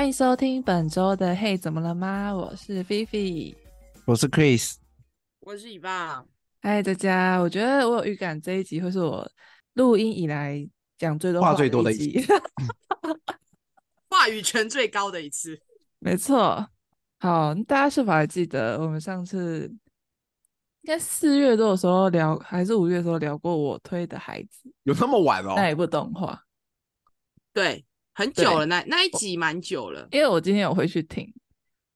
欢迎收听本周的《嘿，怎么了吗？》我是菲菲，我是 Chris，我是以爸。嗨，大家！我觉得我有预感这一集会是我录音以来讲最多话，话最多的一集，话语权最高的一次。没错。好，大家是否还记得我们上次应该四月多的时候聊，还是五月的时候聊过我推的孩子？有那么晚哦？那一部动画？对。很久了，那那一集蛮久了，因为我今天有回去听，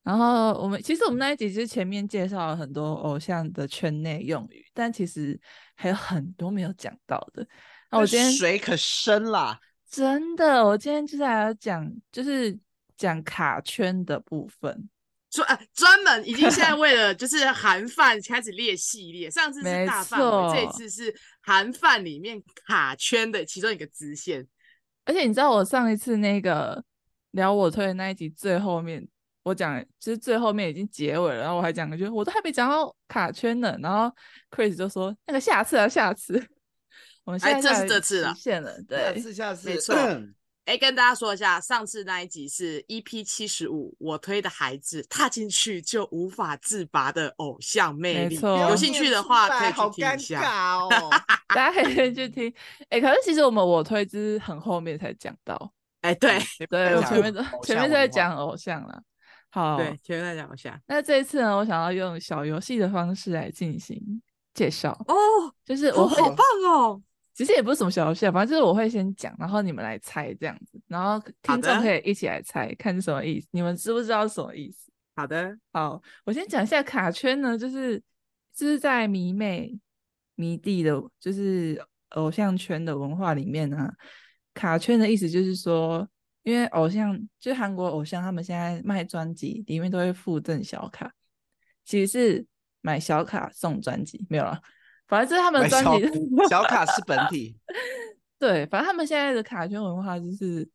然后我们其实我们那一集是前面介绍了很多偶像的圈内用语，但其实还有很多没有讲到的。那我今天水可深啦，真的，我今天就是来要讲，就是讲卡圈的部分，专专门已经现在 为了就是韩范开始列系列，上次是大范围，这次是韩范里面卡圈的其中一个支线。而且你知道我上一次那个聊我推的那一集最后面，我讲其实最后面已经结尾了，然后我还讲了句，我都还没讲到卡圈呢，然后 Chris 就说那个下次啊，下次，我们现在这是这次了，现了，对，下次下次，没错。哎，跟大家说一下，上次那一集是 EP 七十五，我推的孩子踏进去就无法自拔的偶像魅力。有。兴趣的话可以去听一下哦，大家可以去听。哎，可是其实我们我推之很后面才讲到。哎，对对，我前面前面在讲偶像了。好，对，前面在讲偶像。那这一次呢，我想要用小游戏的方式来进行介绍哦，就是我好棒哦。其实也不是什么小游戏，反正就是我会先讲，然后你们来猜这样子，然后听众可以一起来猜，看是什么意思。你们知不知道是什么意思？好的，好，我先讲一下卡圈呢，就是就是在迷妹迷弟的，就是偶像圈的文化里面呢，卡圈的意思就是说，因为偶像就韩国偶像，他们现在卖专辑里面都会附赠小卡，其实是买小卡送专辑，没有了。反正就是他们的专辑小卡是本体，对，反正他们现在的卡圈文化就是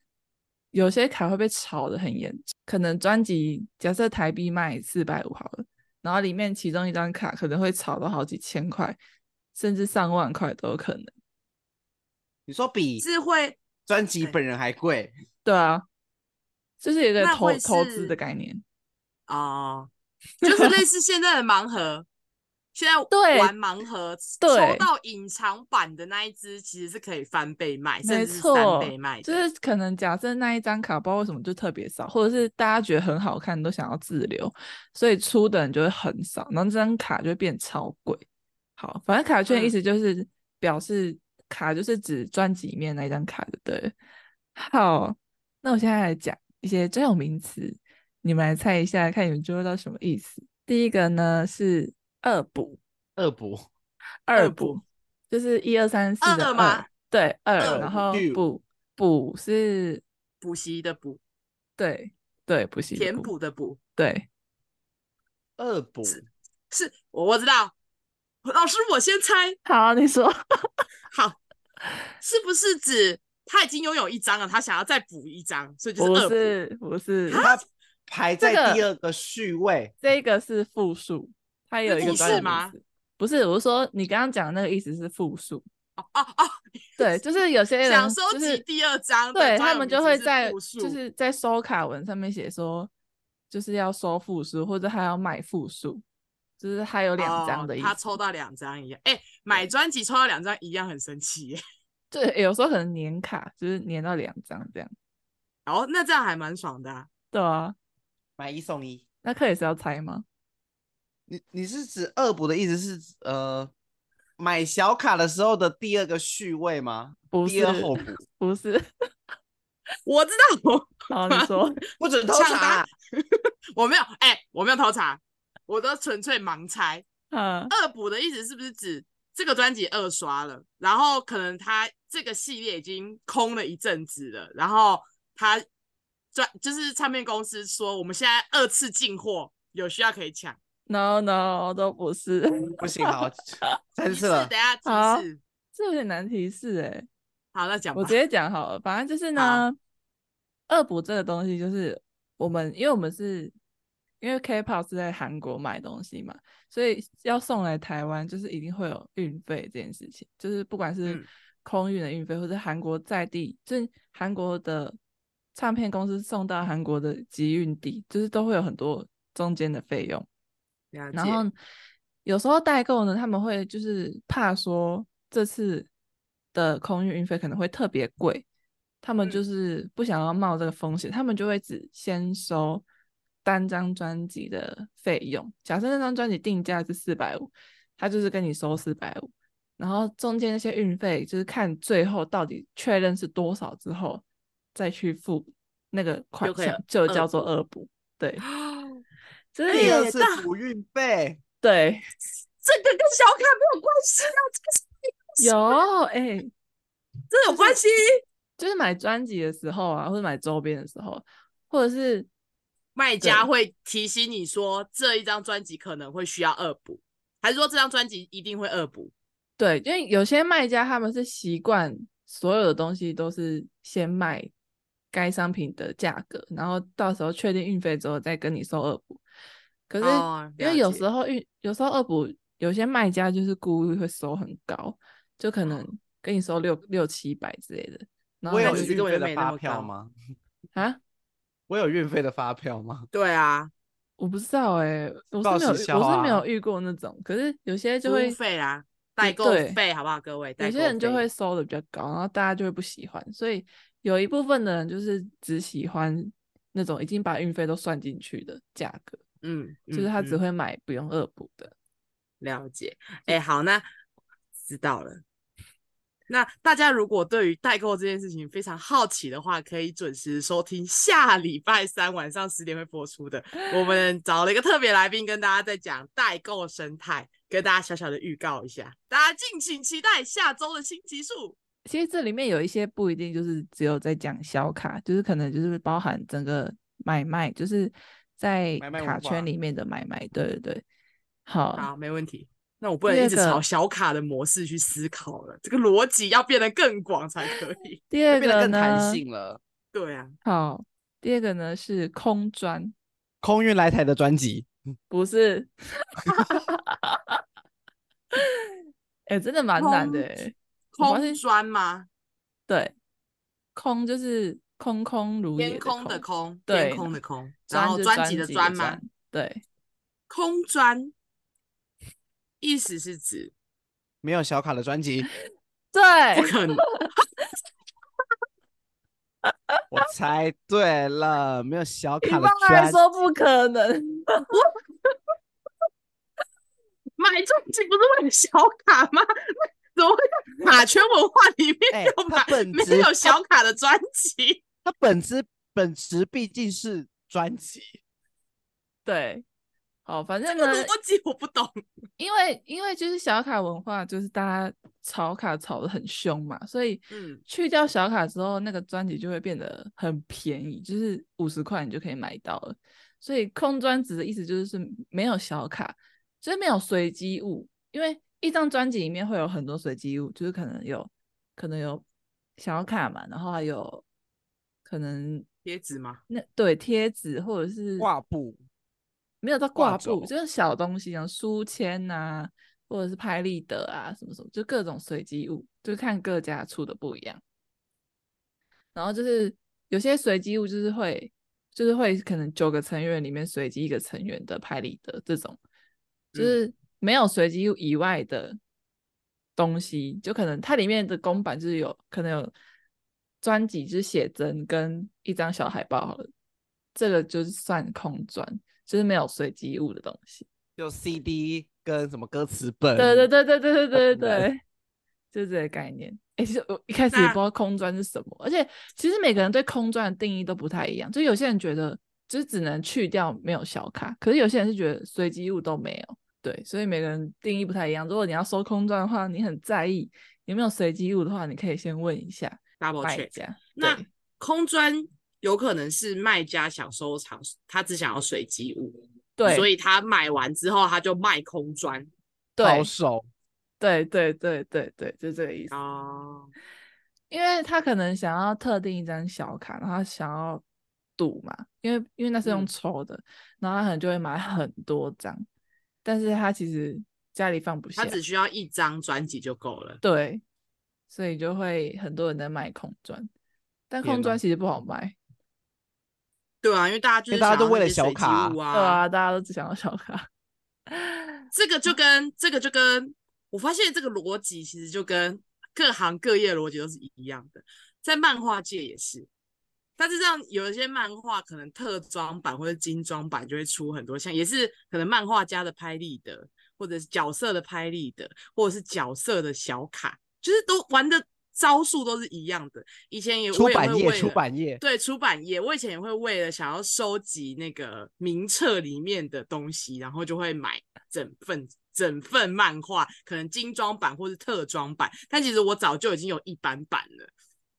有些卡会被炒的很严重，可能专辑假设台币卖四百五好了，然后里面其中一张卡可能会炒到好几千块，甚至上万块都有可能。你说比智慧专辑本人还贵？对啊，就是有一个投投资的概念哦，就是类似现在的盲盒。现在玩盲盒，抽到隐藏版的那一只，其实是可以翻倍卖，甚至是三倍卖。就是可能假设那一张卡，不知道为什么就特别少，或者是大家觉得很好看，都想要自留，所以出的人就会很少，然后这张卡就会变超贵。好，反正卡券的意思就是表示卡就是指专辑里面那一张卡的，对。好，那我现在来讲一些专有名词，你们来猜一下，看你们知道什么意思。第一个呢是。二补，二补，二补，就是一二三四的二，对，二，然后补补是补习的补，对对，补习填补的补，对，二补是，我我知道，老师我先猜，好，你说，好，是不是指他已经拥有一张了，他想要再补一张，所以就是二补，不是，不是，他排在第二个序位，这个是复数。它有一个专有名词，不是，我是说你刚刚讲的那个意思是复数。哦哦哦，对，就是有些人想收集第二张，对，他们就会在就是在收卡文上面写说，就是要收复数，或者还要买复数，就是还有两张的意思。他抽到两张一样，哎，买专辑抽到两张一样很神奇耶。对，有时候可能年卡就是年到两张这样。哦，那这样还蛮爽的。对啊，买一送一。那可以是要猜吗？你你是指恶补的意思是呃买小卡的时候的第二个序位吗？不是，第二后补不是。我知道，好，你说 不准偷查，我没有，哎、欸，我没有偷查，我都纯粹盲猜。嗯，二补的意思是不是指这个专辑二刷了，然后可能他这个系列已经空了一阵子了，然后他专就是唱片公司说我们现在二次进货，有需要可以抢。No no 都不是，不行，好，三次了，等下提示，这有点难提示哎。好，那讲，我直接讲好了。反正就是呢，二补这个东西就是我们，因为我们是因为 K-pop 是在韩国买东西嘛，所以要送来台湾，就是一定会有运费这件事情。就是不管是空运的运费，或者韩国在地，就是韩国的唱片公司送到韩国的集运地，就是都会有很多中间的费用。然后有时候代购呢，他们会就是怕说这次的空运运费可能会特别贵，他们就是不想要冒这个风险，嗯、他们就会只先收单张专辑的费用。假设那张专辑定价是四百五，他就是跟你收四百五。然后中间那些运费，就是看最后到底确认是多少之后，再去付那个款项，就叫做二补。对，这是第二次补运费。对，这个跟小卡没有关系啊，这个是有哎，欸、这有关系，就是买专辑的时候啊，或者买周边的时候，或者是卖家会提醒你说这一张专辑可能会需要二补，还是说这张专辑一定会二补？对，因为有些卖家他们是习惯所有的东西都是先卖该商品的价格，然后到时候确定运费之后再跟你收二补。可是因为有时候运，有时候二补有些卖家就是故意会收很高，就可能跟你收六六七百之类的。然后我有运费的发票吗？啊？我有运费的发票吗？对啊，我不知道哎、欸，我是没有，啊、我是没有遇过那种。可是有些就会费啊。代购费好不好，各位？有些人就会收的比较高，然后大家就会不喜欢，所以有一部分的人就是只喜欢那种已经把运费都算进去的价格，嗯，就是他只会买不用恶补的。了解，哎、欸，好，那知道了。那大家如果对于代购这件事情非常好奇的话，可以准时收听下礼拜三晚上十点会播出的。我们 找了一个特别来宾跟大家在讲代购生态。跟大家小小的预告一下，大家敬请期待下周的新集数。其实这里面有一些不一定就是只有在讲小卡，就是可能就是包含整个买卖，就是在卡圈里面的买卖。买卖对对对，好，好，没问题。那我不能一直朝小卡的模式去思考了，这个逻辑要变得更广才可以。第二个呢，更弹性了。对啊，好，第二个呢是空专，空运来台的专辑。不是，哎、欸，真的蛮难的、欸。空专吗？对，空就是空空如也天空的空，对，天空的空，然后专辑的专吗？对，空专意思是指没有小卡的专辑。对，不可能。我猜对了，没有小卡的专辑。一般来说不可能。买专辑不是为了小卡吗？怎么会在卡圈文化里面有买、欸、没有小卡的专辑？它本质本质毕竟是专辑。对。哦，反正呢，逻辑我不懂，因为因为就是小卡文化，就是大家炒卡炒的很凶嘛，所以嗯，去掉小卡之后，那个专辑就会变得很便宜，就是五十块你就可以买到了。所以空专辑的意思就是是没有小卡，就是没有随机物，因为一张专辑里面会有很多随机物，就是可能有可能有小卡嘛，然后还有可能贴纸吗，那对贴纸或者是挂布。没有到挂布，就是小东西，像书签呐、啊，或者是拍立得啊，什么什么，就各种随机物，就看各家出的不一样。然后就是有些随机物就是会，就是会可能九个成员里面随机一个成员的拍立得这种，就是没有随机物以外的东西，嗯、就可能它里面的公版就是有可能有专辑，就是写真跟一张小海报好了，这个就是算空专。就是没有随机物的东西，就 CD 跟什么歌词本，对对对对对对对对，就是这个概念。哎、欸，其实我一开始也不知道空专是什么，而且其实每个人对空专的定义都不太一样。就有些人觉得就是只能去掉没有小卡，可是有些人是觉得随机物都没有。对，所以每个人定义不太一样。如果你要收空专的话，你很在意有没有随机物的话，你可以先问一下 double check。那空专。有可能是卖家想收藏，他只想要随机物，对，所以他买完之后他就卖空专，抛售，对对对对对，就这个意思哦。因为他可能想要特定一张小卡，然后他想要赌嘛，因为因为那是用抽的，嗯、然后他可能就会买很多张，但是他其实家里放不下，他只需要一张专辑就够了，对，所以就会很多人在卖空砖，但空砖其实不好卖。对啊，因为大家就是大家都为了小卡对啊，大家都只想要小卡。这个就跟这个就跟我发现这个逻辑其实就跟各行各业逻辑都是一样的，在漫画界也是。但是这样有一些漫画可能特装版或者精装版就会出很多像，也是可能漫画家的拍立得，或者是角色的拍立得，或者是角色的小卡，就是都玩的招数都是一样的。以前也出版业，出版业，对出版业，我以前也会为了想要收集那个名册里面的东西，然后就会买整份整份漫画，可能精装版或是特装版。但其实我早就已经有一版版了。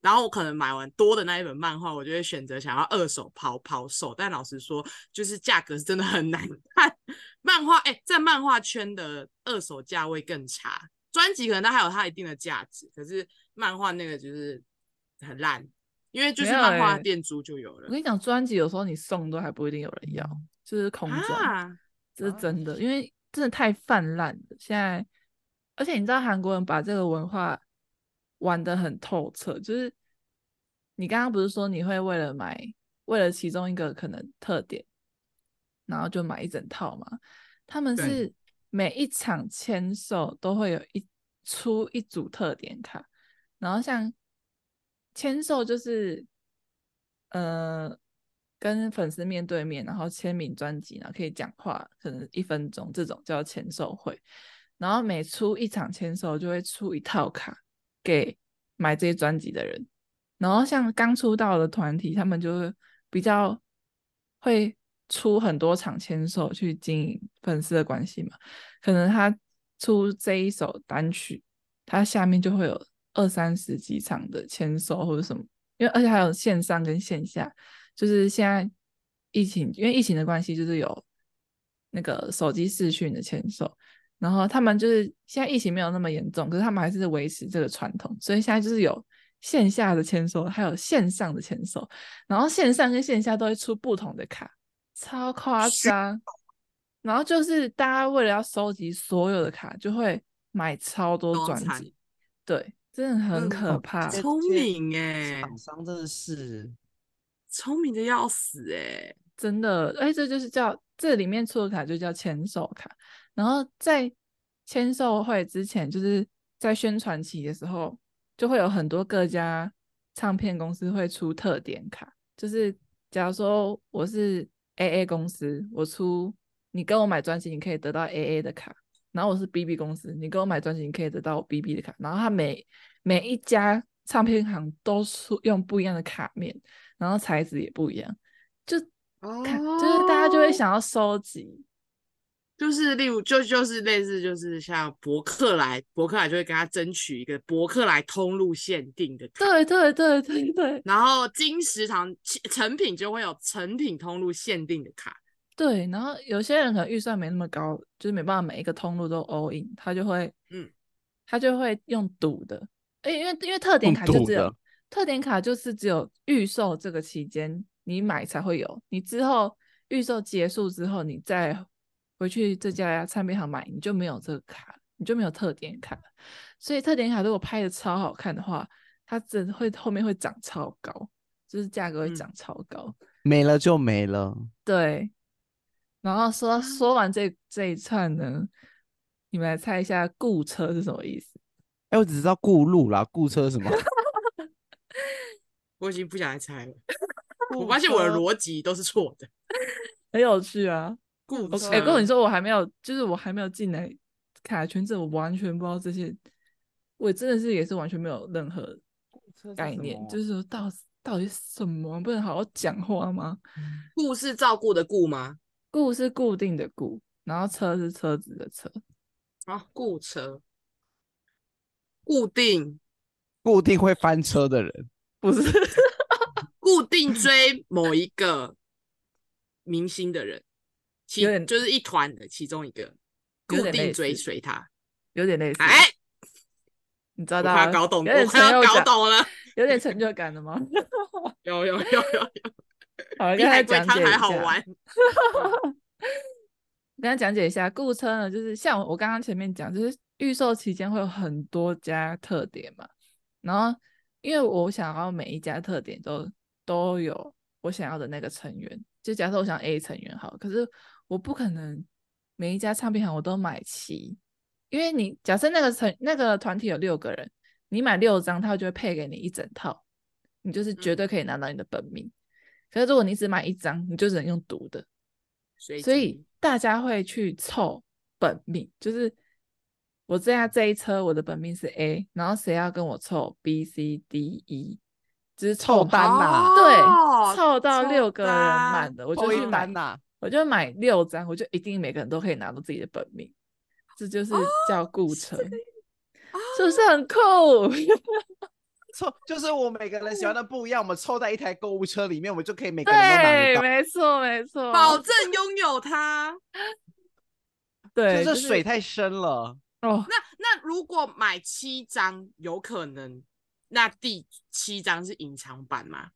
然后我可能买完多的那一本漫画，我就会选择想要二手抛抛售。但老实说，就是价格是真的很难看。漫画哎，在漫画圈的二手价位更差。专辑可能它还有它一定的价值，可是漫画那个就是很烂，因为就是漫画店租就有了。我跟你讲，专辑有时候你送都还不一定有人要，就是空转，啊、这是真的，因为真的太泛滥了。现在，而且你知道韩国人把这个文化。玩的很透彻，就是你刚刚不是说你会为了买，为了其中一个可能特点，然后就买一整套嘛？他们是每一场签售都会有一出一组特点卡，然后像签售就是呃跟粉丝面对面，然后签名专辑，然后可以讲话，可能一分钟这种叫签售会，然后每出一场签售就会出一套卡。给买这些专辑的人，然后像刚出道的团体，他们就比较会出很多场签售去经营粉丝的关系嘛。可能他出这一首单曲，他下面就会有二三十几场的签售或者什么，因为而且还有线上跟线下，就是现在疫情，因为疫情的关系，就是有那个手机视讯的签售。然后他们就是现在疫情没有那么严重，可是他们还是维持这个传统，所以现在就是有线下的签售，还有线上的签售，然后线上跟线下都会出不同的卡，超夸张。然后就是大家为了要收集所有的卡，就会买超多专辑，对，真的很可怕。聪明哎，厂商真的是聪明的要死哎，真的，哎，这就是叫这里面出的卡就叫签售卡。然后在签售会之前，就是在宣传期的时候，就会有很多各家唱片公司会出特点卡。就是假如说我是 AA 公司，我出你跟我买专辑，你可以得到 AA 的卡。然后我是 BB 公司，你跟我买专辑，你可以得到我 BB 的卡。然后他每每一家唱片行都出用不一样的卡面，然后材质也不一样，就看就是大家就会想要收集。就是例如，就就是类似，就是像博客来，博客来就会跟他争取一个博客来通路限定的卡。对对对对对。然后金石堂成品就会有成品通路限定的卡。对，然后有些人可能预算没那么高，就是没办法每一个通路都 all in，他就会，嗯，他就会用赌的。哎，因为因为特点卡就只有特点卡，就是只有预售这个期间你买才会有，你之后预售结束之后，你再。回去这家唱片行买，你就没有这个卡，你就没有特点卡。所以特点卡如果拍的超好看的话，它真会后面会涨超高，就是价格会涨超高。嗯，没了就没了。对。然后说说完这这一串呢，你们来猜一下“雇车”是什么意思？哎，我只知道顾路啦，顾车什么？我已经不想来猜了。我发现我的逻辑都是错的，很有趣啊。哎，跟、欸、你说，我还没有，就是我还没有进来卡圈这，我完全不知道这些，我真的是也是完全没有任何概念，是就是说到到底什么，不能好好讲话吗？顾是照顾的顾吗？顾是固定的顾，然后车是车子的车。啊，顾车，固定，固定会翻车的人，不是 固定追某一个明星的人。其就是一团的其中一个，固定追随他，有点类似。哎，你知道他快要搞懂，我快要搞懂了，有点成就感的吗？有有有有有，好，跟他讲解一下。还好玩。跟他讲解一下，顾车呢，就是像我刚刚前面讲，就是预售期间会有很多家特点嘛，然后因为我想要每一家特点都都有我想要的那个成员。就假设我想 A 成员好，可是我不可能每一家唱片行我都买齐，因为你假设那个成那个团体有六个人，你买六张，他就会配给你一整套，你就是绝对可以拿到你的本命。嗯、可是如果你只买一张，你就只能用读的，所以大家会去凑本命，就是。我这下这一车，我的本命是 A，然后谁要跟我凑 B、C、D、E，就是凑单呐、啊，对，凑到六个人满的，我就去买呐，我就买六张，我就一定每个人都可以拿到自己的本命，这就是叫顾车，哦是，是不是很酷？凑就是我每个人喜欢的不一样，我们凑在一台购物车里面，我们就可以每个人都拿到，没错没错，保证拥有它。对，这水太深了。哦，那那如果买七张，有可能那第七张是隐藏版吗？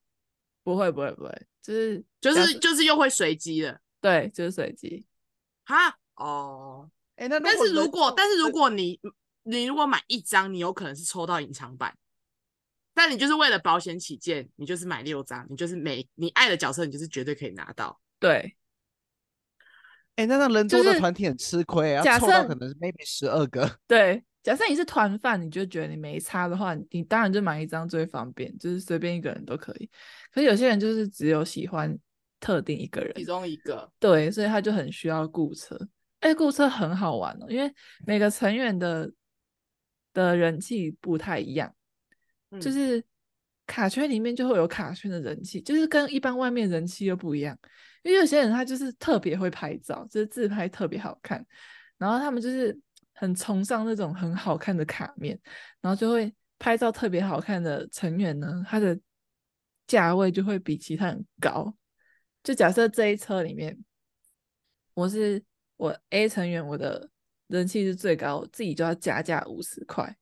不会不会不会，就是就是就是又会随机的，对，就是随机。哈哦，哎、欸，那但是如果但是如果你你如果买一张，你有可能是抽到隐藏版，但你就是为了保险起见，你就是买六张，你就是每你爱的角色，你就是绝对可以拿到，对。哎、欸，那那人多的团体很吃亏，啊。假设可能是 maybe 十二个。对，假设你是团饭，你就觉得你没差的话，你当然就买一张最方便，就是随便一个人都可以。可是有些人就是只有喜欢特定一个人，其中一个。对，所以他就很需要雇车。哎，雇车很好玩哦，因为每个成员的的人气不太一样，嗯、就是卡圈里面就会有卡圈的人气，就是跟一般外面人气又不一样。因为有些人他就是特别会拍照，就是自拍特别好看，然后他们就是很崇尚那种很好看的卡面，然后就会拍照特别好看的成员呢，他的价位就会比其他人高。就假设这一车里面，我是我 A 成员，我的人气是最高，自己就要加价五十块，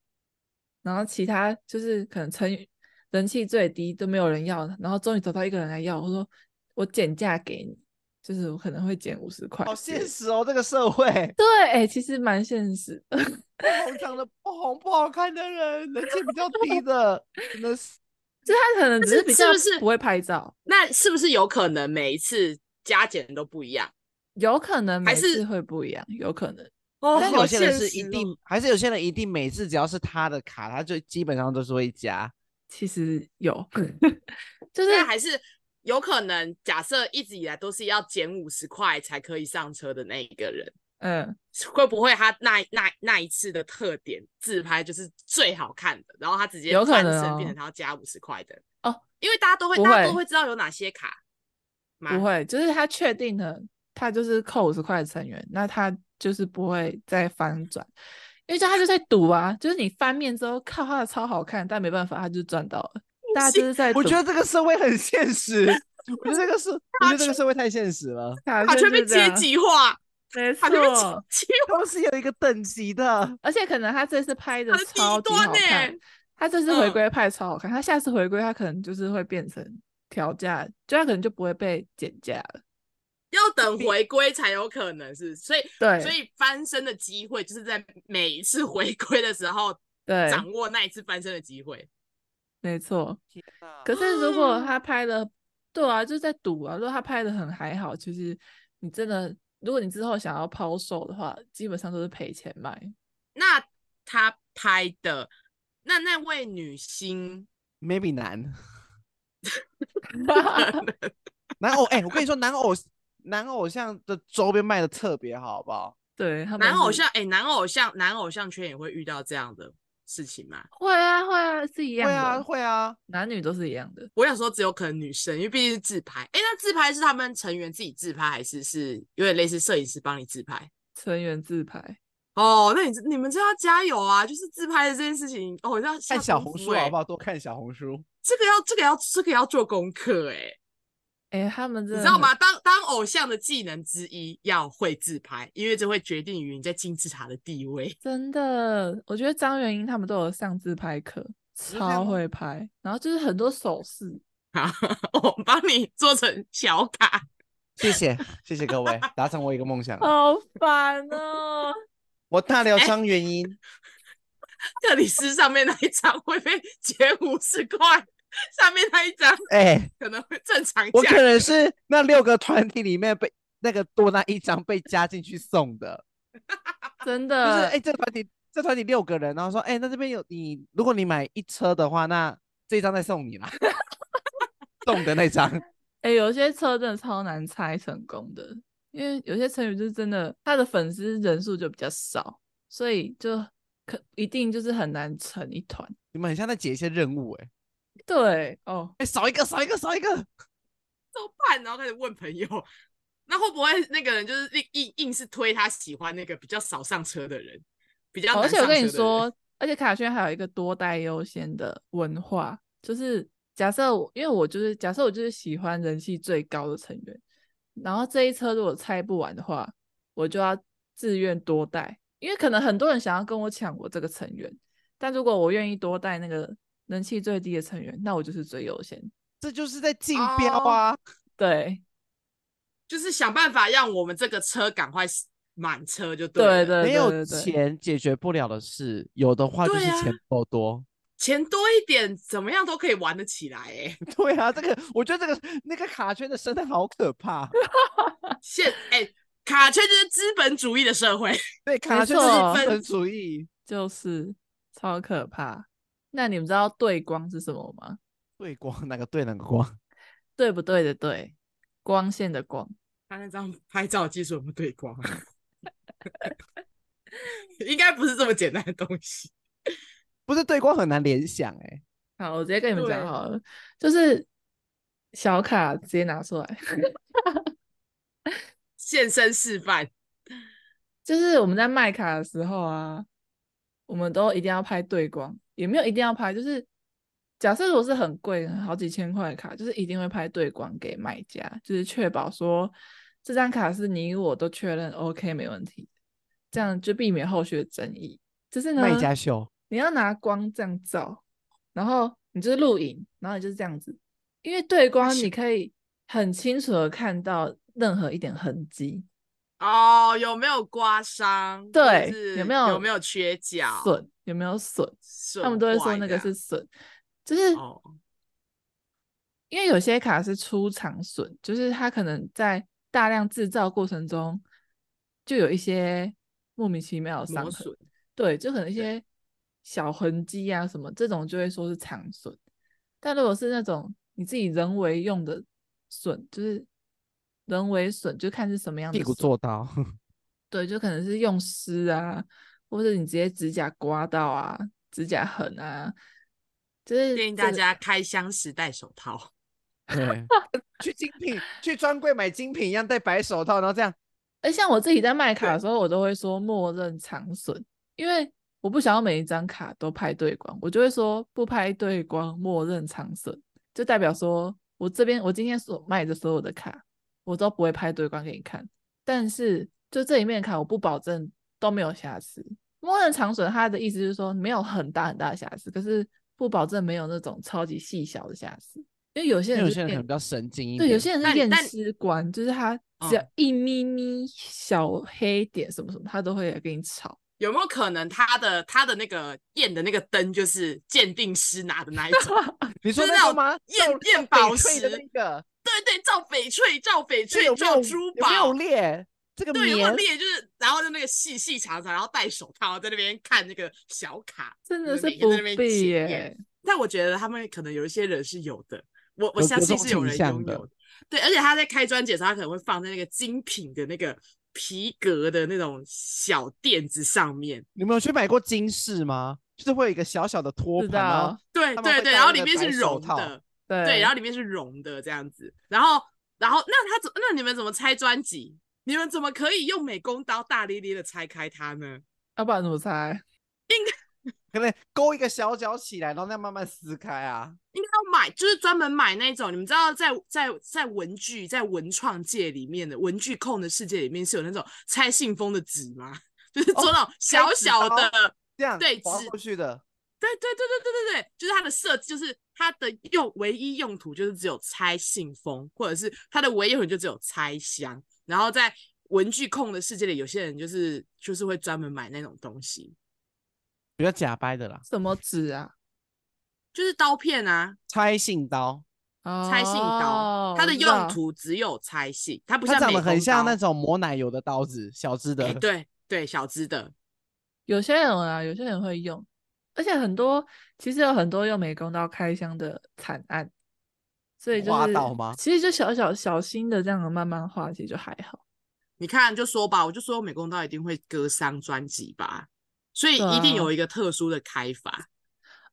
然后其他就是可能成员人气最低都没有人要，然后终于找到一个人来要，我说。我减价给你，就是我可能会减五十块。好现实哦，这个社会。对，哎、欸，其实蛮现实的。红长得不红不好看的人，人气比较低的，真的是。就他可能只是比较不会拍照。那是不是有可能每一次加减都不一样？有可能每次会不一样，有可能。哦，但有些人是一定，还是有些人一定每次只要是他的卡，他就基本上都是会加。其实有，就是还是。有可能假设一直以来都是要减五十块才可以上车的那一个人，嗯，会不会他那那那一次的特点自拍就是最好看的，然后他直接有可能变成他要加五十块的。哦，因为大家都会，大家都会知道有哪些卡，不会，就是他确定了他就是扣五十块的成员，那他就是不会再翻转，因为这他就在赌啊，就是你翻面之后靠他的超好看，但没办法，他就赚到了。大家就是在，我觉得这个社会很现实。我觉得这个是，我觉得这个社会太现实了。卡全被阶级化，没错，都是有一个等级的。而且可能他这次拍的超级好看，他这次回归拍超好看，他下次回归他可能就是会变成调价，就他可能就不会被减价了。要等回归才有可能是，所以对，所以翻身的机会就是在每一次回归的时候，对，掌握那一次翻身的机会。没错，可是如果他拍的，对啊，就是在赌啊。如果他拍的很还好，其实你真的，如果你之后想要抛售的话，基本上都是赔钱卖。那他拍的，那那位女星，maybe 男，男偶，哎、欸，我跟你说，男偶，男偶像的周边卖的特别好，好不好？对，男偶像，哎、欸，男偶像，男偶像圈也会遇到这样的。事情吗？会啊，会啊，是一样的。会啊，会啊，男女都是一样的。我想说，只有可能女生，因为毕竟是自拍。哎，那自拍是他们成员自己自拍，还是是有点类似摄影师帮你自拍？成员自拍。哦，那你你们就要加油啊！就是自拍的这件事情，哦，要看小红书好不好？多看小红书。这个要，这个要，这个要做功课哎。哎，他们你知道吗？当当偶像的技能之一要会自拍，因为这会决定于你在金字塔的地位。真的，我觉得张元英他们都有上自拍课，超会拍，然后就是很多手势。好，我帮你做成小卡。谢谢，谢谢各位，达成我一个梦想。好烦哦！我大聊张元英，克里斯上面那一张会被减五十块。下面那一张，哎，可能会正常。我可能是那六个团体里面被那个多那一张被加进去送的，真的。就是哎，这个团体这团体六个人，然后说哎，那这边有你，如果你买一车的话，那这张再送你啦。送的那张。哎，有些车真的超难猜成功的，因为有些成员就是真的他的粉丝人数就比较少，所以就可一定就是很难成一团。你们很像在解一些任务哎。对哦，哎，少一个，少一个，少一个，怎么办？然后开始问朋友，那会不会那个人就是硬硬硬是推他喜欢那个比较少上车的人，比较。而且我跟你说，而且卡圈还有一个多代优先的文化，就是。假设我，因为我就是假设我就是喜欢人气最高的成员，然后这一车如果猜不完的话，我就要自愿多带，因为可能很多人想要跟我抢我这个成员，但如果我愿意多带那个人气最低的成员，那我就是最优先。这就是在竞标啊！Oh, 对，就是想办法让我们这个车赶快满车就对了。对对，对，对，对，没有钱解决不了的事，有的话就是钱够多。钱多一点，怎么样都可以玩得起来哎。对啊，这个我觉得这个那个卡圈的生态好可怕。现哎，卡圈就是资本主义的社会。对，卡圈是资本主义，就是超可怕。那你们知道对光是什么吗？对光，哪个对哪个光？对不对的对，光线的光。他那张拍照技术有没有对光？应该不是这么简单的东西。不是对光很难联想哎、欸，好，我直接跟你们讲好了，就是小卡直接拿出来，现身示范。就是我们在卖卡的时候啊，我们都一定要拍对光，也没有一定要拍，就是假设如果是很贵，好几千块的卡，就是一定会拍对光给买家，就是确保说这张卡是你我都确认 OK 没问题，这样就避免后续的争议。就是呢，卖家秀。你要拿光这样照，然后你就是录影，然后你就是这样子，因为对光你可以很清楚的看到任何一点痕迹哦，有没有刮伤？对，有没有有没有缺角？损有没有损？他们都会说那个是损，就是、哦、因为有些卡是出厂损，就是它可能在大量制造过程中就有一些莫名其妙的伤痕，对，就可能一些。小痕迹啊，什么这种就会说是厂损，但如果是那种你自己人为用的损，就是人为损，就看是什么样的屁股做到，对，就可能是用湿啊，或者你直接指甲刮到啊，指甲痕啊，就是建议大家开箱时戴手套，对，去精品去专柜买精品一样戴白手套，然后这样。哎，像我自己在卖卡的时候，我都会说默认长损，因为。我不想要每一张卡都拍对光，我就会说不拍对光，默认长损，就代表说我这边我今天所卖的所有的卡，我都不会拍对光给你看。但是就这一面卡，我不保证都没有瑕疵。默认长损，它的意思就是说没有很大很大的瑕疵，可是不保证没有那种超级细小的瑕疵。因为有些人，有些人可能比较神经一点，对，有些人是验尸官，就是他只要一咪咪小黑点什么什么，他都会来跟你吵。有没有可能他的他的那个验的那个灯就是鉴定师拿的那一种？你说那种吗？验验宝石的那个？对对，照翡翠，照翡翠，照珠宝。没有裂？这个对，有没有裂？就是然后就那个细细长长，然后戴手套在那边看那个小卡，真的是不必耶。但我觉得他们可能有一些人是有的，我我相信是有人拥有的。对，而且他在开专辑的时候，他可能会放在那个精品的那个。皮革的那种小垫子上面，你们有去买过金饰吗？就是会有一个小小的托盘啊，对对对，然后里面是绒的，对，对，然后里面是绒的这样子，然后然后那他怎那你们怎么拆专辑？你们怎么可以用美工刀大咧咧的拆开它呢？要不然怎么拆？应该。可能勾一个小角起来，然后再慢慢撕开啊。应该要买，就是专门买那种。你们知道在，在在在文具在文创界里面的文具控的世界里面，是有那种拆信封的纸吗？就是做那种小小的，哦、这样对，纸过去的。对对对对对对对，就是它的设计，就是它的用唯一用途就是只有拆信封，或者是它的唯一用途就只有拆箱。然后在文具控的世界里，有些人就是就是会专门买那种东西。比较假掰的啦，什么纸啊？就是刀片啊，拆信刀，拆信刀，它的用途只有拆信，它不像它长得很像那种抹奶油的刀子，小支的。欸、对对，小支的。有些人啊，有些人会用，而且很多其实有很多用美工刀开箱的惨案，所以就是到吗？其实就小小小心的这样慢慢画，其实就还好。你看，就说吧，我就说美工刀一定会割伤专辑吧，所以一定有一个特殊的开法。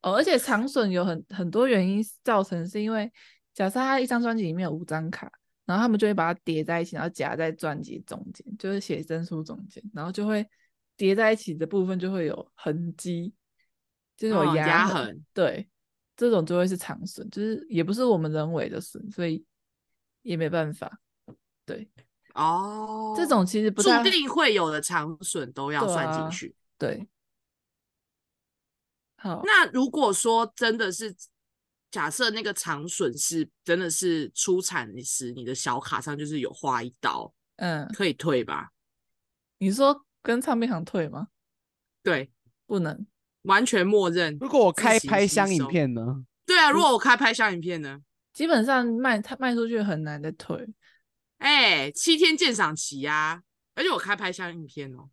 啊、哦，而且长损有很很多原因造成，是因为假设他一张专辑里面有五张卡，然后他们就会把它叠在一起，然后夹在专辑中间，就是写真书中间，然后就会。叠在一起的部分就会有痕迹，就是有压痕，哦、痕。对，这种就会是长损，就是也不是我们人为的损，所以也没办法。对，哦，这种其实不注定会有的长损都要算进去。對，啊、对。好，那如果说真的是假设那个长损是真的是出产时，你的小卡上就是有划一刀，嗯，可以退吧？你说。跟唱片行退吗？对，不能完全默认。如果我开拍箱影片呢？对啊，如果我开拍箱影片呢？基本上卖它卖出去很难的退。哎、欸，七天鉴赏期啊！而且我开拍箱影片哦。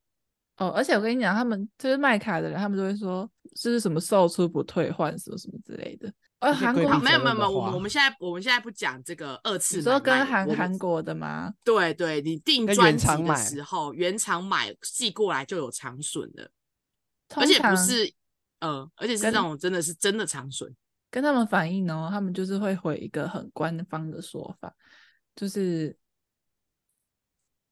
哦，而且我跟你讲，他们就是卖卡的人，他们都会说这是什么售出不退换什么什么之类的。呃，韩国没有没有没有，我们我们现在我们现在不讲这个二次买卖。你说跟韩韩国的吗？对对，你订专辑的时候，原厂买寄过来就有长损的，而且不是呃，而且是那种真的是真的长损。跟他们反映哦，他们就是会回一个很官方的说法，就是。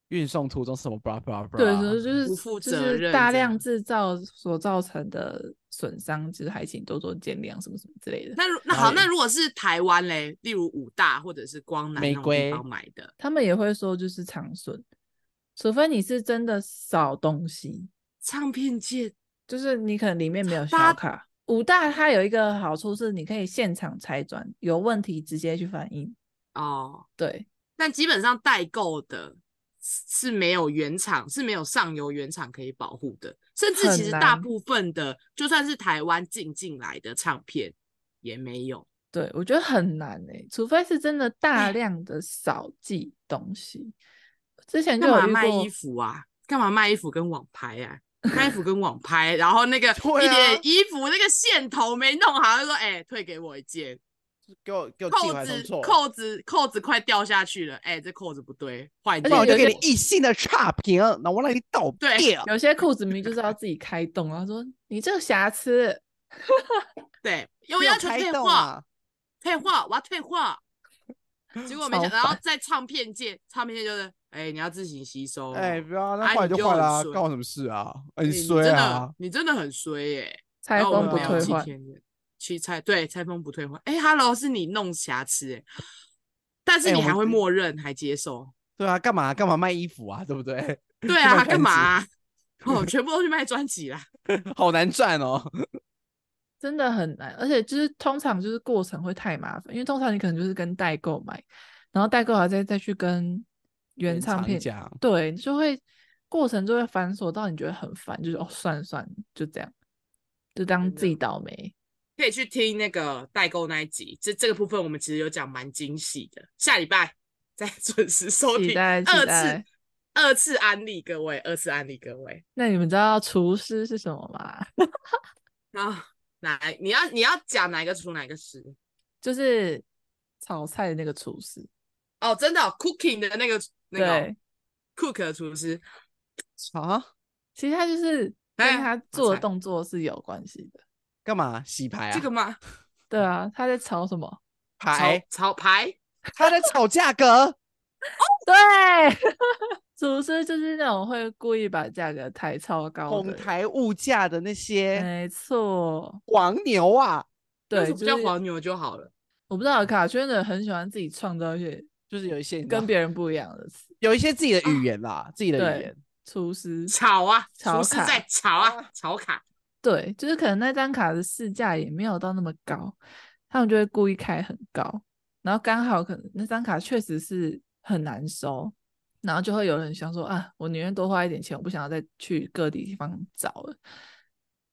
运送途中什么 blah blah blah，对，就是不负责任，大量制造所造成的损伤，就是还请多多见谅，什么什么之类的。那那好，那如果是台湾嘞，例如武大或者是光南那种地方买的，他们也会说就是长损，除非你是真的少东西。唱片界就是你可能里面没有小卡。五大它有一个好处是你可以现场拆转，有问题直接去反映。哦，对，但基本上代购的。是没有原厂，是没有上游原厂可以保护的，甚至其实大部分的，就算是台湾进进来的唱片也没有。对，我觉得很难诶、欸，除非是真的大量的少寄东西。之前就有卖衣服啊？干嘛卖衣服跟网拍啊？卖衣服跟网拍，然后那个一点衣服那个线头没弄好，就说哎、欸，退给我一件。给我给我扣子扣子扣子快掉下去了，哎、欸，这扣子不对，坏掉，我就给你一性的差评，那我让你倒闭。对，有些裤子明明就是要自己开洞，然后说你这个瑕疵，对，又要求退货，退货，我要退货。结果没想到，然后在唱片界，唱片界就是，哎、欸，你要自行吸收，哎、欸，不要，那坏就坏啦，关我什么事啊？很衰啊，欸、你真的，你真的很衰耶、欸，拆封不退换。去拆对拆封不退换，哎、欸、，Hello，是你弄瑕疵哎，但是你还会默认、欸、还接受？对啊，干嘛干嘛卖衣服啊？对不对？对啊，干嘛、啊？哦，全部都去卖专辑啦，好难赚哦，真的很难，而且就是通常就是过程会太麻烦，因为通常你可能就是跟代购买，然后代购还再再去跟原唱片讲，对，就会过程就会繁琐到你觉得很烦，就是哦，算了算了，就这样，就当自己倒霉。可以去听那个代购那一集，这这个部分我们其实有讲蛮精细的。下礼拜再 准时收听，二次二次安利各位，二次安利各位。那你们知道厨师是什么吗？啊，哪？你要你要讲哪个厨哪个师？就是炒菜的那个厨师。哦，真的、哦、，cooking 的那个那个 cook 的厨师 啊。其实他就是跟他做的动作是有关系的。干嘛洗牌啊？这个吗？对啊，他在炒什么牌？炒牌？他在炒价格？哦，对，厨师就是那种会故意把价格抬超高，哄抬物价的那些。没错，黄牛啊，对，不叫黄牛就好了。我不知道卡圈的很喜欢自己创造一些，就是有一些跟别人不一样的词，有一些自己的语言啦，自己的语言。厨师炒啊，厨师在炒啊，炒卡。对，就是可能那张卡的市价也没有到那么高，他们就会故意开很高，然后刚好可能那张卡确实是很难收，然后就会有人想说啊，我宁愿多花一点钱，我不想要再去各地地方找了，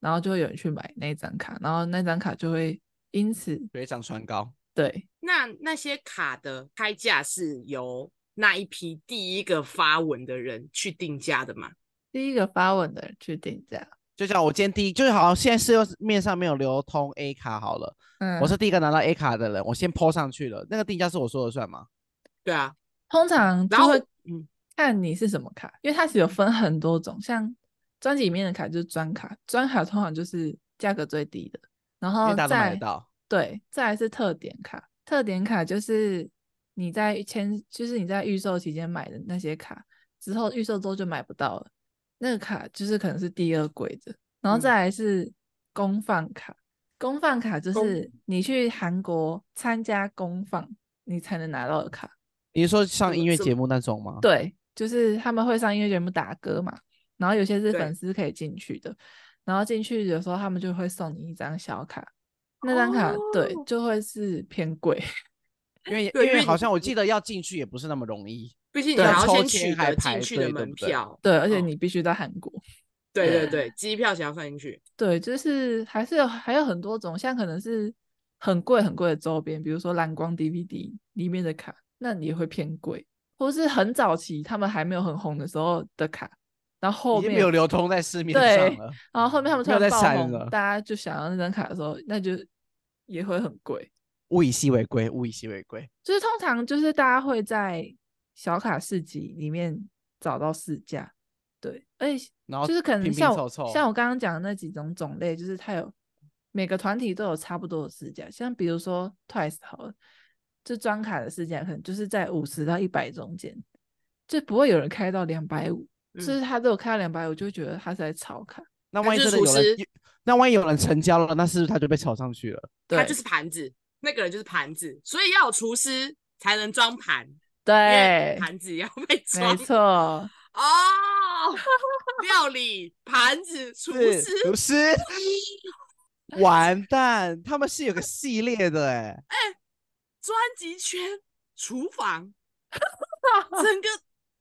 然后就会有人去买那张卡，然后那张卡就会因此水涨船高。对，那那些卡的开价是由那一批第一个发文的人去定价的吗？第一个发文的人去定价，就像我今天第一，就是好像现在市面上没有流通 A 卡好了，嗯，我是第一个拿到 A 卡的人，我先 po 上去了，那个定价是我说了算吗？对啊，通常就然后会嗯，看你是什么卡，因为它是有分很多种，像专辑里面的卡就是专卡，专卡通常就是价格最低的，然后因为大家都买再得到。对，再来是特点卡，特点卡就是你在签，就是你在预售期间买的那些卡，之后预售之后就买不到了，那个卡就是可能是第二贵的，然后再来是公放卡，公放卡就是你去韩国参加公放，你才能拿到的卡。你是说上音乐节目那种吗？对，就是他们会上音乐节目打歌嘛，然后有些是粉丝可以进去的，然后进去的时候他们就会送你一张小卡，那张卡、哦对就会是偏贵，因为因为好像我记得要进去也不是那么容易。毕竟你要先取得签还排进去的队对对门票，对，而且哦你必须在韩国，对对对，机票钱要算进去。对，就是还是有还有很多种，像可能是很贵很贵的周边，比如说蓝光 DVD 里面的卡，那你也会偏贵，或是很早期他们还没有很红的时候的卡，然后后面没有流通在市面对上了。然后后面他们突没有在然爆红，了大家就想要那张卡的时候，那就也会很贵。物以稀为贵，物以稀为贵。就是通常就是大家会在小卡市集里面找到市价，对，而且然后就是可能像像我刚刚讲的那几种种类，就是它有每个团体都有差不多的市价，像比如说 Twice 好了，就专卡的市价可能就是在五十到一百中间，就不会有人开到两百五，嗯就是他都有开到两百五，就会觉得他是在炒卡。那万一真的有人那万一有人成交了，那是不是他就被炒上去了？对，他就是盘子，那个人就是盘子，所以要有厨师才能装盘，对，盘子要被装。没错，哦，料理盘子厨是师，厨师，完蛋，他们是有个系列的 哎，专辑圈厨房，整个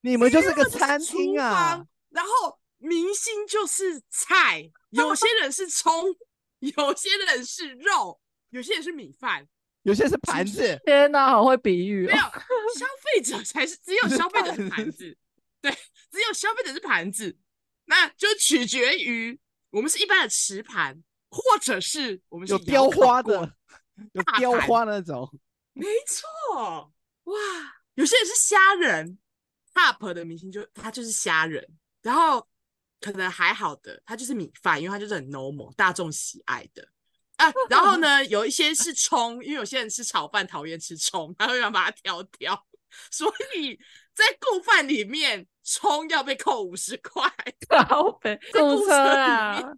你们就是个餐是厅啊，，然后明星就是菜，有些人是葱，有些人是肉，有些人是米饭，有些是盘子，天哪，好会比喻没有哦。消费者才是只有消费者是盘子对，只有消费者是盘子，那就取决于我们是一般的瓷盘，或者是我们是有雕花的，有雕花那种。没错，哇，有些人是虾仁，top 的明星就他就是虾仁，然后可能还好的，它就是米饭，因为它就是很 normal 大众喜爱的啊。然后呢，有一些是葱，因为有些人吃炒饭讨厌吃葱，他会想把它挑掉，所以在顾饭里面，葱要被扣五十块 在顾车里啊面，，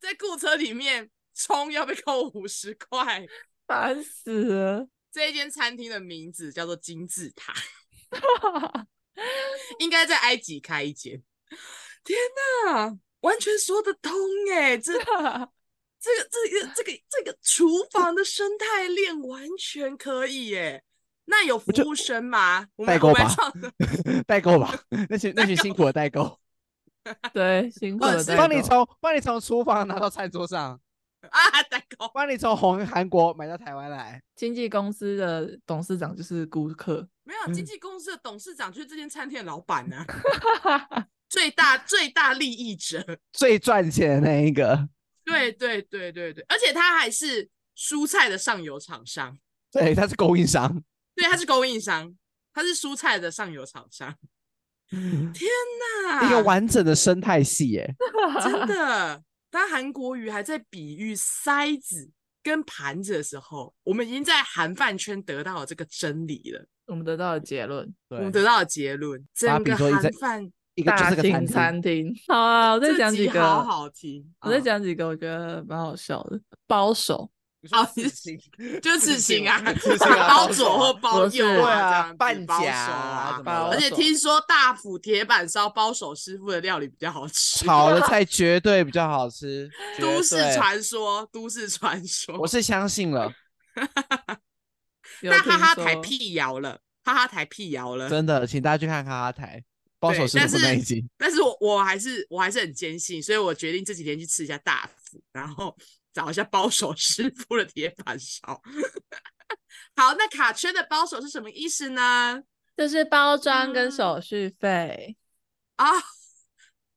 在顾车里面，葱要被扣五十块。烦死了。这一间餐厅的名字叫做金字塔，应该在埃及开一间。天哪，完全说得通哎！这 这个这个这个这个厨房的生态链完全可以耶。那有服务生吗？代购吧 代购吧，那些 那些辛苦的代购，对，辛苦帮了，帮你从帮你从厨房拿到餐桌上，啊，代购帮你从红韩国买到台湾来。经纪公司的董事长就是顾客，没有经纪公司的董事长就是这间餐厅的老板呢、最大最大利益者。最赚钱的那一个，对对对对对，而且他还是蔬菜的上游厂商，对，他是供应商。对，他是供应商，他是蔬菜的上游厂商。天哪，一个完整的生态系耶，真的！当韩国瑜还在比喻筛子跟盘子的时候，我们已经在韩饭圈得到了这个真理了。我们得到了结论，我们得到了结论，整个韩饭一个就大是个餐厅。型餐厅。好啊，我再这讲几个，好好听。我再啊讲几个，我觉得蛮好笑的。包手，哦刺青，就是刺青啊，包左或包右啊，半包手啊而且听说大埔铁板烧包手师傅的料理比较好吃，炒的菜 绝对比较好吃，都市传说，都市传说。我是相信了，有但哈哈台辟谣了，哈哈台辟谣了。真的，请大家去看哈哈台包手师傅但是那一集。但是我我还是我还是很坚信，所以我决定这几天去吃一下大福，然后 找一下包手师傅的铁板烧。好，那卡圈的包手是什么意思呢？就是包装跟手续费、嗯、啊。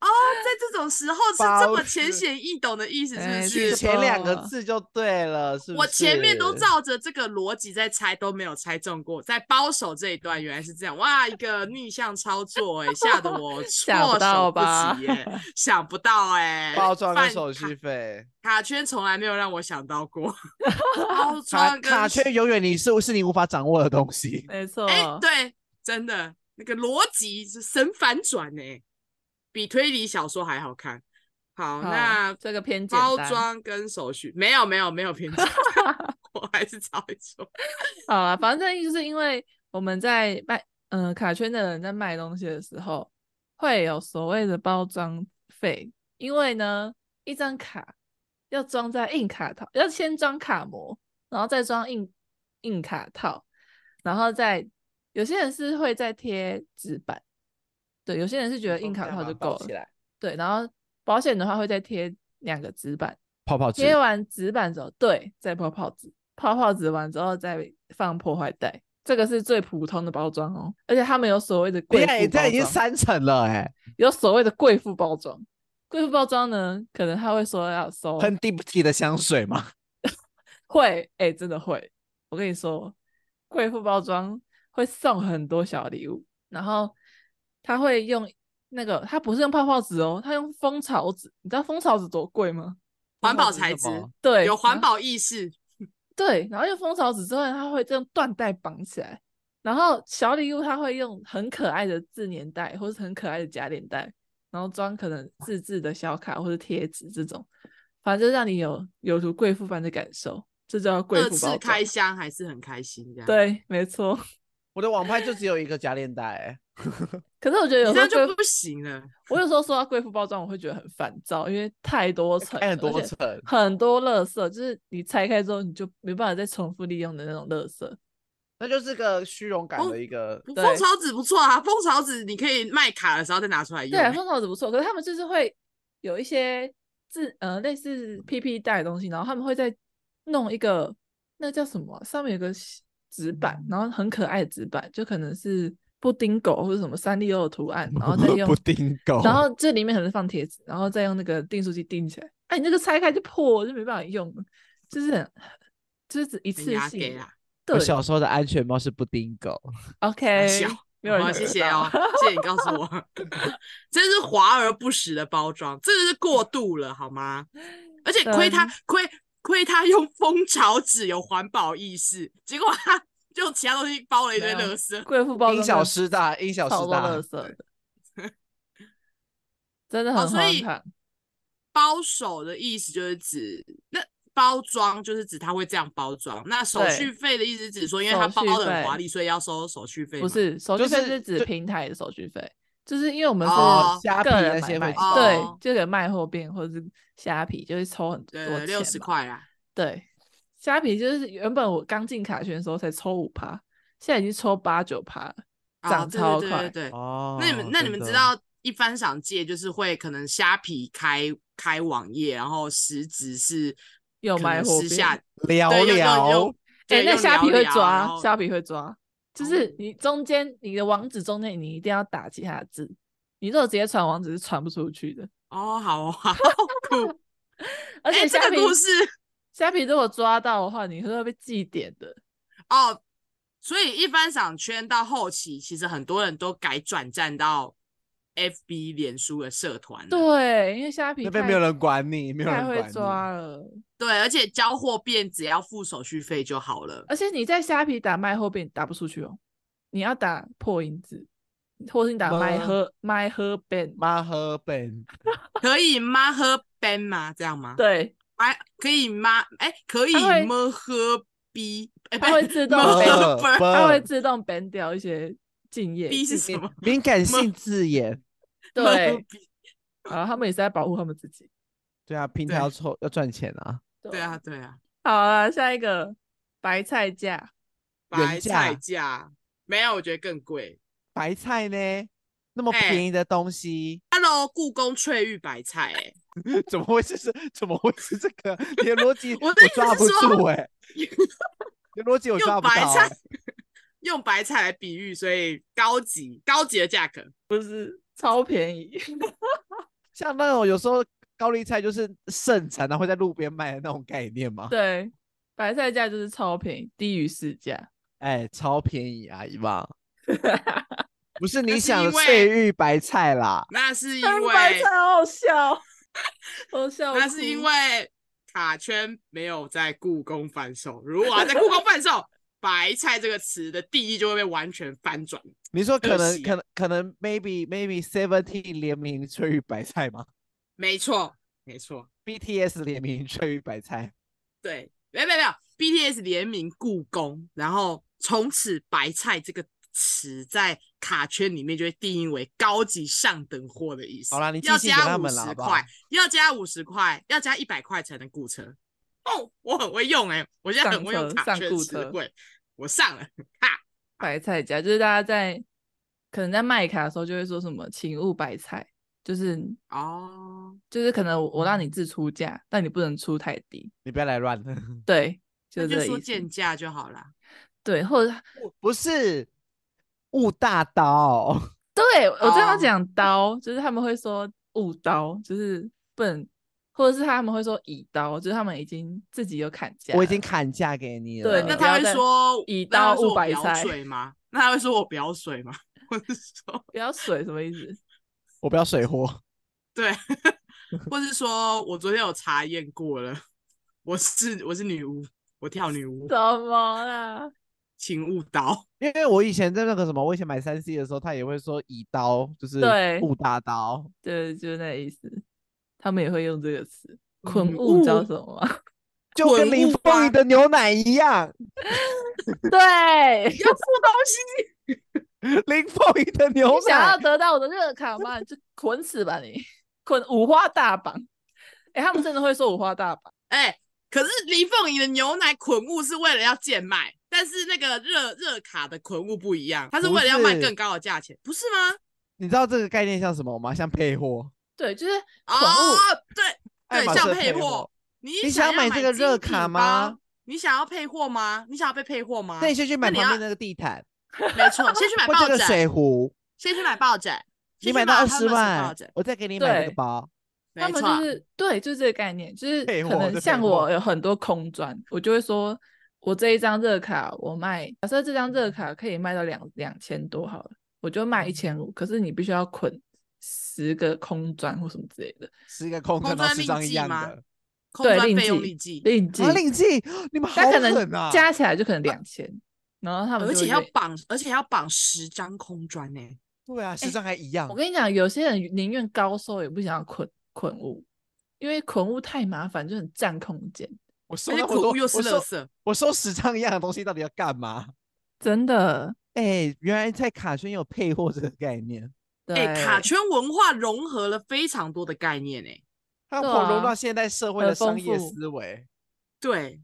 哦，在这种时候是这么浅显易懂的意思，是不是？前两个字就对了，是不是？我前面都照着这个逻辑在猜，都没有猜中过。在包手这一段原来是这样，哇，一个逆向操作，哎，吓得我措 手不及，哎，想不到，哎，包装跟手续费，卡圈从来没有让我想到过，包装卡圈永远你是是你无法掌握的东西，没错，哎，对，真的那个逻辑是神反转，哎。比推理小说还好看。好，好那这个偏包装跟手续没有没有没有偏见 我还是抄一抄。好啊，反正就是因为我们在卖嗯、呃、卡圈的人在卖东西的时候，会有所谓的包装费，因为呢一张卡要装在硬卡套，要先装卡膜，然后再装硬硬卡套，然后再有些人是会再贴纸板。对，有些人是觉得硬卡套就够了。对，然后保险的话会再贴两个纸板，泡泡纸。贴完纸板之后，对，再泡泡纸。泡泡纸完之后再放破坏袋。这个是最普通的包装哦，而且他们有所谓的贵妇包装。对，这已经三层了哎。有所谓的贵妇包装，贵妇包装呢，可能他会说要收喷蒂不提的香水吗？会，哎，真的会。我跟你说，贵妇包装会送很多小礼物，然后。他会用那个，他不是用泡泡纸哦，他用蜂巢纸。你知道蜂巢纸多贵吗？环保材质，对，有环保意识。对，然后用蜂巢纸之后，他会这样缎带绑起来。然后小礼物他会用很可爱的自粘袋，或是很可爱的夹链袋，然后装可能自制的小卡或者贴纸这种，反正就让你有有如贵妇般的感受。这叫贵妇包装。二次开箱还是很开心这样。对，没错。我的网拍就只有一个假链袋。可是我觉得有时候就不行了。我有时候说到贵妇包装，我会觉得很烦躁，因为太多层，太多层，很多垃圾，就是你拆开之后你就没办法再重复利用的那种垃圾。那就是个虚荣感的一个。蜂巢纸不错啊，蜂巢纸你可以卖卡的时候再拿出来用。对，蜂巢纸不错，可是他们就是会有一些自呃类似 PP 袋的东西，然后他们会在弄一个那叫什么，上面有个纸板，然后很可爱的纸板，就可能是。布丁狗或者什么三丽鸥的图案，然后再用布丁狗，然后这里面可能放贴纸，然后再用那个订书机订起来。哎，你那个拆开就破，就没办法用，就是就是只一次性。我小时候的安全帽是布丁狗。OK，没有人谢谢哦，谢谢你告诉我，真是华而不实的包装，真的是过度了好吗？而且亏他亏亏他用蜂巢纸有环保意识，结果他。就其他东西包了一堆垃圾，贵妇包因小失大，因小失大，垃圾的，真的很荒唐。包手的意思就是指那包装，就是指他会这样包装。那手续费的意思是指说，因为他包的很华丽，所以要收手续费。不是，手续费是指平台的手续费，就是因为我们是虾皮那些会，对，就给卖货店或者是虾皮，就会抽很多钱，六十块啦，对。虾皮就是原本我刚进卡圈的时候才抽五趴，现在已经抽八九趴了，涨超快。哦、对，对，对，对，对哦，那你们那你们知道一番赏界就是会可能虾皮开开网页，然后实质是有卖货，私下聊聊。哎、欸，那虾皮会抓，虾皮会抓，就是你中间你的网址中间你一定要打其他的字，你如果直接传网址是传不出去的。哦，好，好酷。而且虾皮、欸、这个故事。虾皮如果抓到的话，你是会被记点的哦。所以一番赏圈到后期，其实很多人都改转战到 FB 脸书的社团。对，因为虾皮那边没有人管你，没有人太会抓了。对，而且交货变只要付手续费就好了。而且你在虾皮打卖货变打不出去哦，你要打破音字，或是你打卖喝卖喝变卖喝变，可以卖喝变吗？这样吗？对。哎，可以吗？哎，可以吗？喝 B，它会自动 ban，它会自动 ban 掉一些敬业。B 是什么？敏感性字眼。对。啊，他们也是在保护他们自己。对啊，平台要抽要赚钱啊。对啊，对啊。好啊，下一个白菜价。白菜价没有，我觉得更贵。白菜呢？那么便宜的东西。Hello，故宫翠玉白菜、欸，哎，怎么会是这？怎么会是这个？你 的逻辑我我抓不住哎、欸，你的逻辑我抓不到、用白菜。用白菜来比喻，所以高级高级的价格不是超便宜。像那种有时候高丽菜就是盛产，然后会在路边卖的那种概念吗？对，白菜价就是超便宜，低于市价。哎、欸，超便宜啊，姨妈。不是你想的翠玉白菜啦，那是因为白菜好好笑，好笑。那是因为卡圈没有在故宫贩售，如果在故宫贩售。白菜这个词的定义就会被完全翻转。你说可能可能可能 maybe maybe Seventeen 联名翠玉白菜吗？没错没错，BTS 联名翠玉白菜。对，没有没有没有，BTS 联名故宫，然后从此白菜这个词在卡圈里面就会定义为高级上等货的意思。好啦，你要加五十块，要加五十块，要加一百块才能雇车。哦，我很会用哎、欸，我现在很会用卡圈词汇。我上了，哈！白菜价就是大家在可能在卖卡的时候就会说什么“请勿白菜”，就是哦，就是可能我让你自出价，但你不能出太低，你不要来乱。对，就，就说贱价就好了。对，或者不是勿大刀。对，我这样讲刀，就是他们会说误刀，就是不能。或者是他们会说以刀，就是他们已经自己有砍价，我已经砍价给你了。对，那他会说以刀误白菜水吗？那他会说我不要水吗？或者说 不要水什么意思？我不要水货。对，或是说我昨天有查验过了，我是我是女巫，我跳女巫。怎么了？请勿刀，因为我以前在那个什么，我以前买三 C 的时候，他也会说以刀，就是对勿大刀，对，就是那个意思。他们也会用这个词，捆物，你知道什么吗？就跟林凤仪的牛奶一样。对，要付东西。林凤仪的牛奶，想要得到我的热卡吗？就捆死吧你，捆五花大绑。哎、欸，他们真的会说五花大绑。哎、欸，可是林凤仪的牛奶捆物是为了要贱卖，但是那个热热卡的捆物不一样，它是为了要卖更高的价钱，不是，吗？你知道这个概念像什么吗？像配货。对，就是哦，对对，像配货。你你想买这个热卡吗？你想要配货吗？你想要被配货吗？那你先去买旁边那个地毯。没错，先去买抱枕。水壶。先去买抱枕。你买到二十万，我再给你买那个包。他们就是对，就是这个概念，就是可能像我有很多空砖，我就会说，我这一张热卡我卖，假设这张热卡可以卖到两两千多好了，我就卖一千五，可是你必须要捆。十个空砖或什么之类的，十个空砖十张一样的，对，另计另计另计你们好狠啊！可能加起来就可能两千，然后他们而且要绑，而且要绑十张空砖呢。对啊，十张还一样。我跟你讲，有些人宁愿高收也不想要捆捆物，因为捆物太麻烦，就很占空间。我收那么多又是垃圾，我收十张一样的东西到底要干嘛？真的，哎，原来在卡圈有配货这个概念。哎、欸，卡圈文化融合了非常多的概念、欸，哎，它融入到现代社会的商业思维，对，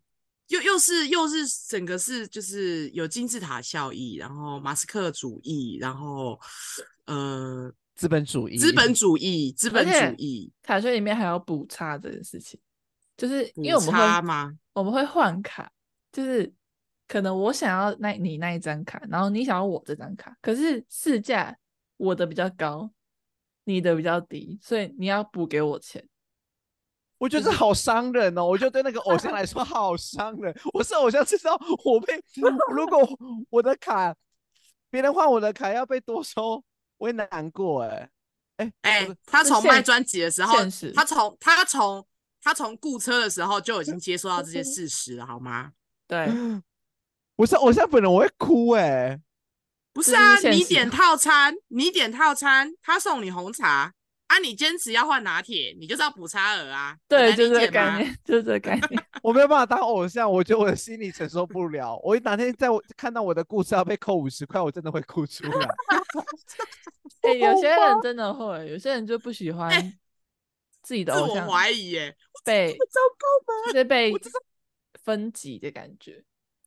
又又是又是整个是就是有金字塔效益，然后马斯克主义，然后呃，资本主义，资本主义，资本主义，卡圈里面还有补差这件事情，就是因为我们会吗？我们会换卡，就是可能我想要那你那一张卡，然后你想要我这张卡，可是市价。我的比较高，你的比较低，所以你要补给我钱。我觉得这好伤人哦！我觉得对那个偶像来说好伤人。我是偶像，知道我被 如果我的卡别人换我的卡要被多收，我会难过哎哎哎！他从卖专辑的时候，他从他从他从雇车的时候就已经接受到这些事实了，好吗？对，我是偶像本人，我会哭哎。不是啊，是你点套餐，你点套餐，他送你红茶啊，你坚持要换拿铁，你就是要补差额啊。对，就是这个概念，就是这个概念。我没有办法当偶像，我觉得我的心理承受不了。我哪天在我看到我的故事要被扣五十块，我真的会哭出来。哎、欸，有些人真的会，有些人就不喜欢自己的偶像。自我怀疑耶，被糟糕吗？就是被分级的感觉。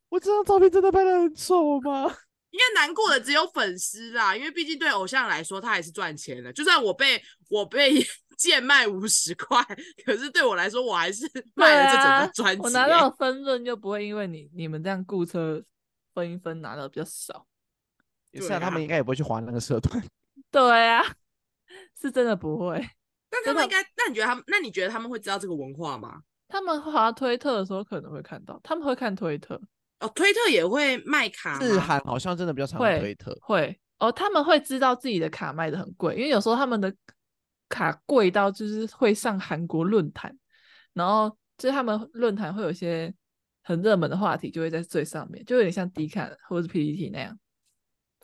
我这张照片真的拍的很丑吗？应该难过的只有粉丝啦，因为毕竟对偶像来说，他还是赚钱的。就算我被我被 贱卖五十块，可是对我来说，我还是 卖了这整个专辑。我拿到分润就不会因为你你们这样雇车分一分拿的比较少。也是啊，他们应该也不会去划那个社团。对啊，是真的不会。但他们应该，那你觉得他们？那你觉得他们会知道这个文化吗？他们滑推特的时候可能会看到，他们会看推特。哦，推特也会卖卡，日韩好像真的比较常推特。会，会哦，他们会知道自己的卡卖的很贵，因为有时候他们的卡贵到就是会上韩国论坛，然后就是他们论坛会有一些很热门的话题，就会在最上面，就有点像 Dcard 或者是 PTT 那样，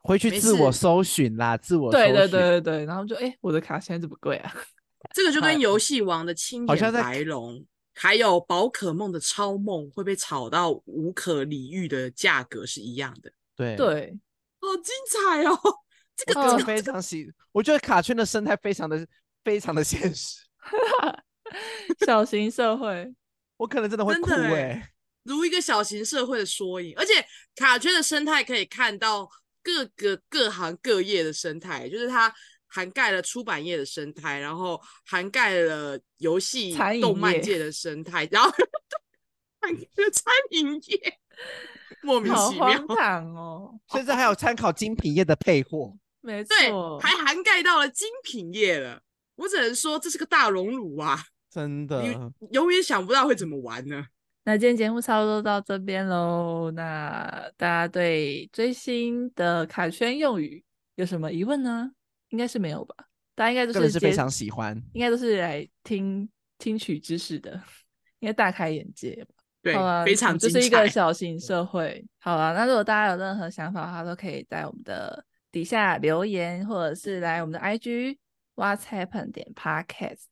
回去自我搜寻啦，自我搜寻。对对对对对，然后就哎、欸，我的卡现在这么贵啊？这个就跟游戏王的青眼白龙。还有宝可梦的超梦会被炒到无可理喻的价格是一样的，对对，好精彩哦！这个我非常喜，我觉得卡圈的生态非常的非常的现实，小型社会，我可能真的会哭哎、欸，如一个小型社会的缩影，而且卡圈的生态可以看到各个各行各业的生态，就是它。涵盖了出版业的生态，然后涵盖了游戏、动漫界的生态，然后 涵盖了餐饮业，莫名其妙，好荒唐哦！甚至还有参考精品业的配货，没错，对，还涵盖到了精品业了。我只能说这是个大熔炉啊！真的，你永远想不到会怎么玩呢。那今天节目差不多到这边喽。那大家对最新的卡圈用语有什么疑问呢？应该是没有吧，大家应该都是，是非常喜欢，应该都是来听听取知识的，应该大开眼界吧。对，非常这是一个小型社会。好了，那如果大家有任何想法的话，都可以在我们的底下留言，或者是来我们的 IG What's Happen 点 Podcast。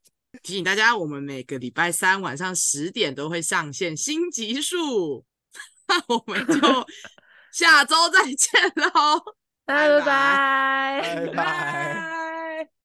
提醒大家，我们每个礼拜三晚上十点都会上线新集数，那我们就 下周再见喽。拜拜拜拜。